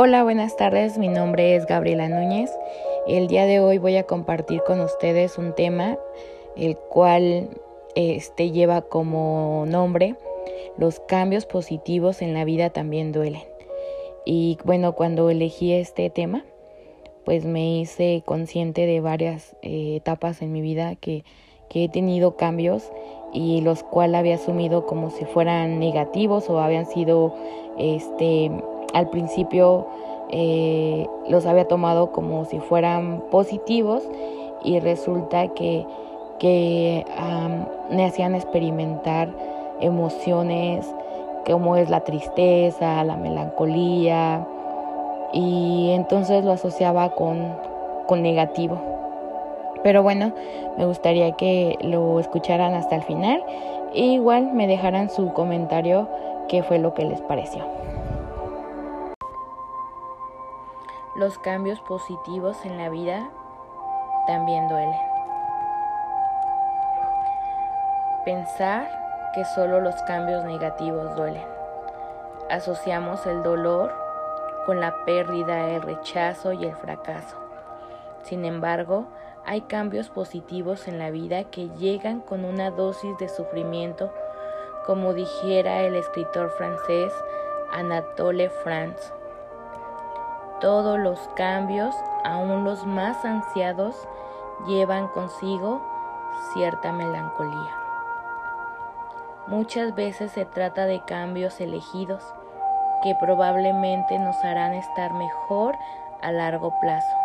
Hola, buenas tardes. Mi nombre es Gabriela Núñez. El día de hoy voy a compartir con ustedes un tema el cual este lleva como nombre los cambios positivos en la vida también duelen. Y bueno, cuando elegí este tema, pues me hice consciente de varias eh, etapas en mi vida que, que he tenido cambios y los cuales había asumido como si fueran negativos o habían sido este al principio eh, los había tomado como si fueran positivos y resulta que, que me hacían experimentar emociones como es la tristeza, la melancolía y entonces lo asociaba con, con negativo. Pero bueno, me gustaría que lo escucharan hasta el final e igual me dejaran su comentario qué fue lo que les pareció. Los cambios positivos en la vida también duelen. Pensar que solo los cambios negativos duelen. Asociamos el dolor con la pérdida, el rechazo y el fracaso. Sin embargo, hay cambios positivos en la vida que llegan con una dosis de sufrimiento, como dijera el escritor francés Anatole France. Todos los cambios, aun los más ansiados, llevan consigo cierta melancolía. Muchas veces se trata de cambios elegidos que probablemente nos harán estar mejor a largo plazo,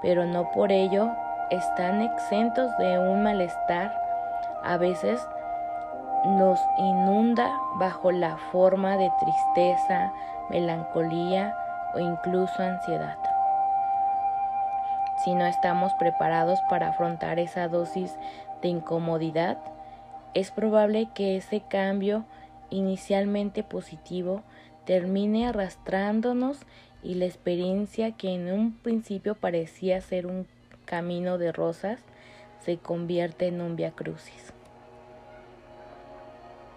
pero no por ello están exentos de un malestar. A veces nos inunda bajo la forma de tristeza, melancolía o incluso ansiedad. Si no estamos preparados para afrontar esa dosis de incomodidad, es probable que ese cambio inicialmente positivo termine arrastrándonos y la experiencia que en un principio parecía ser un camino de rosas se convierte en un via crucis.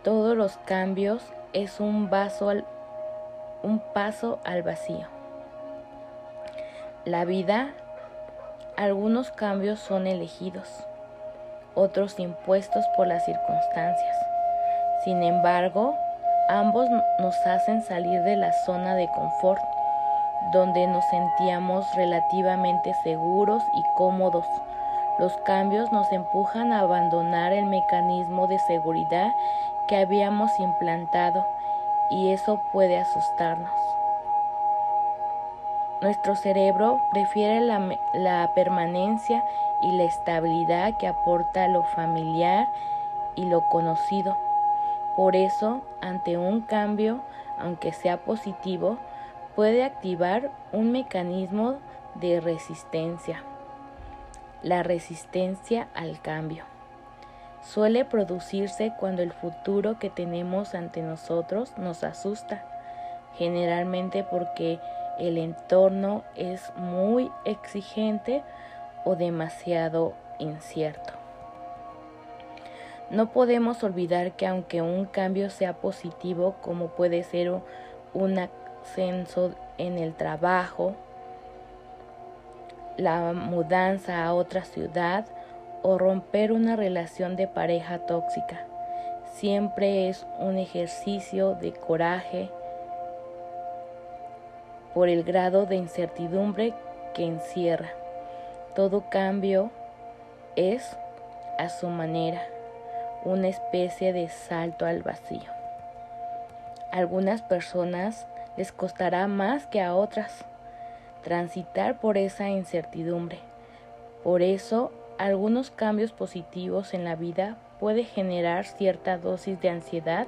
Todos los cambios es un vaso un paso al vacío. La vida, algunos cambios son elegidos, otros impuestos por las circunstancias. Sin embargo, ambos nos hacen salir de la zona de confort, donde nos sentíamos relativamente seguros y cómodos. Los cambios nos empujan a abandonar el mecanismo de seguridad que habíamos implantado y eso puede asustarnos. Nuestro cerebro prefiere la, permanencia y la estabilidad que aporta lo familiar y lo conocido. Por eso, ante un cambio, aunque sea positivo, puede activar un mecanismo de resistencia. La resistencia al cambio suele producirse cuando el futuro que tenemos ante nosotros nos asusta, generalmente porque el entorno es muy exigente o demasiado incierto. No podemos olvidar que aunque un cambio sea positivo, como puede ser un ascenso en el trabajo, la mudanza a otra ciudad, o romper una relación de pareja tóxica. Siempre es un ejercicio de coraje por el grado de incertidumbre que encierra. Todo cambio es, a su manera, una especie de salto al vacío. A algunas personas les costará más que a otras transitar por esa incertidumbre. Por eso algunos cambios positivos en la vida puede generar cierta dosis de ansiedad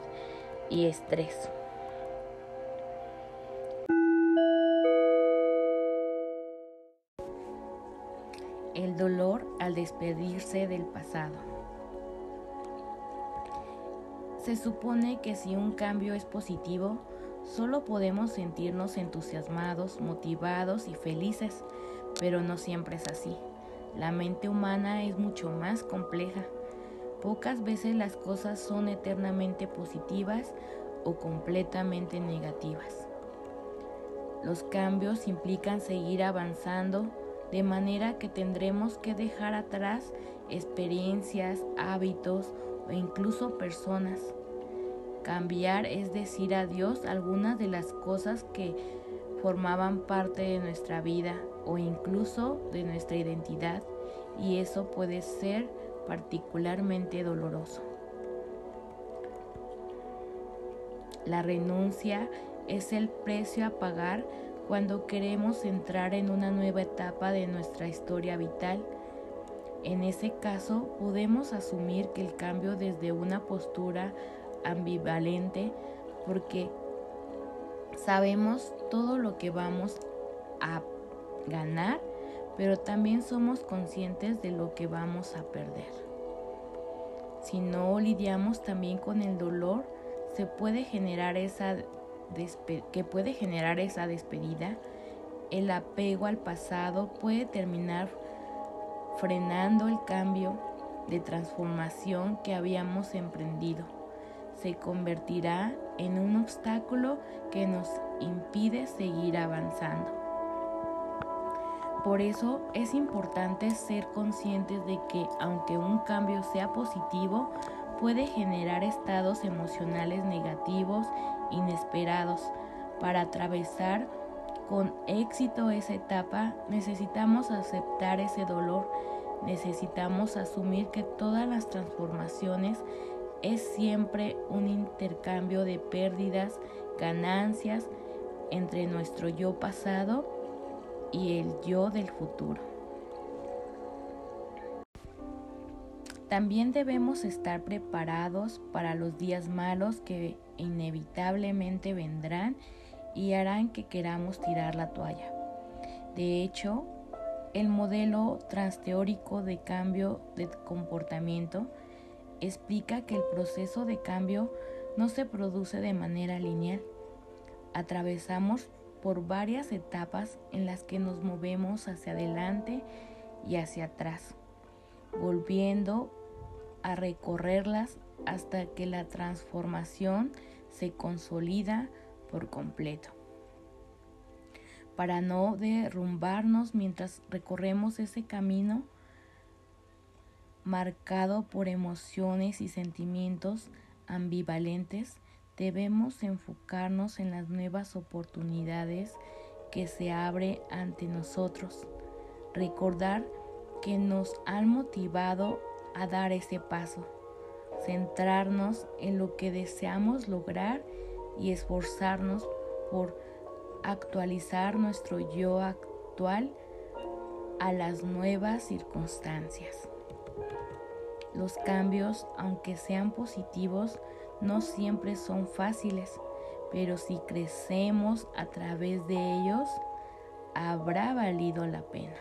y estrés. El dolor al despedirse del pasado. Se supone que si un cambio es positivo, solo podemos sentirnos entusiasmados, motivados y felices, pero no siempre es así. La mente humana es mucho más compleja. Pocas veces las cosas son eternamente positivas o completamente negativas. Los cambios implican seguir avanzando, de manera que tendremos que dejar atrás experiencias, hábitos o incluso personas. Cambiar es decir adiós a algunas de las cosas que formaban parte de nuestra vida o incluso de nuestra identidad y eso puede ser particularmente doloroso. La renuncia es el precio a pagar cuando queremos entrar en una nueva etapa de nuestra historia vital. En ese caso, podemos asumir que el cambio desde una postura ambivalente porque sabemos todo lo que vamos a ganar, pero también somos conscientes de lo que vamos a perder. Si no lidiamos también con el dolor, se puede generar esa que puede generar esa despedida, el apego al pasado puede terminar frenando el cambio de transformación que habíamos emprendido. Se convertirá en un obstáculo que nos impide seguir avanzando. Por eso es importante ser conscientes de que aunque un cambio sea positivo, puede generar estados emocionales negativos inesperados. Para atravesar con éxito esa etapa necesitamos aceptar ese dolor, necesitamos asumir que todas las transformaciones es siempre un intercambio de pérdidas, ganancias entre nuestro yo pasado y el yo del futuro. También debemos estar preparados para los días malos que inevitablemente vendrán y harán que queramos tirar la toalla. De hecho, el modelo transteórico de cambio de comportamiento explica que el proceso de cambio no se produce de manera lineal. Atravesamos por varias etapas en las que nos movemos hacia adelante y hacia atrás volviendo a recorrerlas hasta que la transformación se consolida por completo. Para no derrumbarnos mientras recorremos ese camino marcado por emociones y sentimientos ambivalentes, debemos enfocarnos en las nuevas oportunidades que se abre ante nosotros. Recordar que nos han motivado a dar ese paso, centrarnos en lo que deseamos lograr y esforzarnos por actualizar nuestro yo actual a las nuevas circunstancias. Los cambios, aunque sean positivos, no siempre son fáciles, pero si crecemos a través de ellos, habrá valido la pena.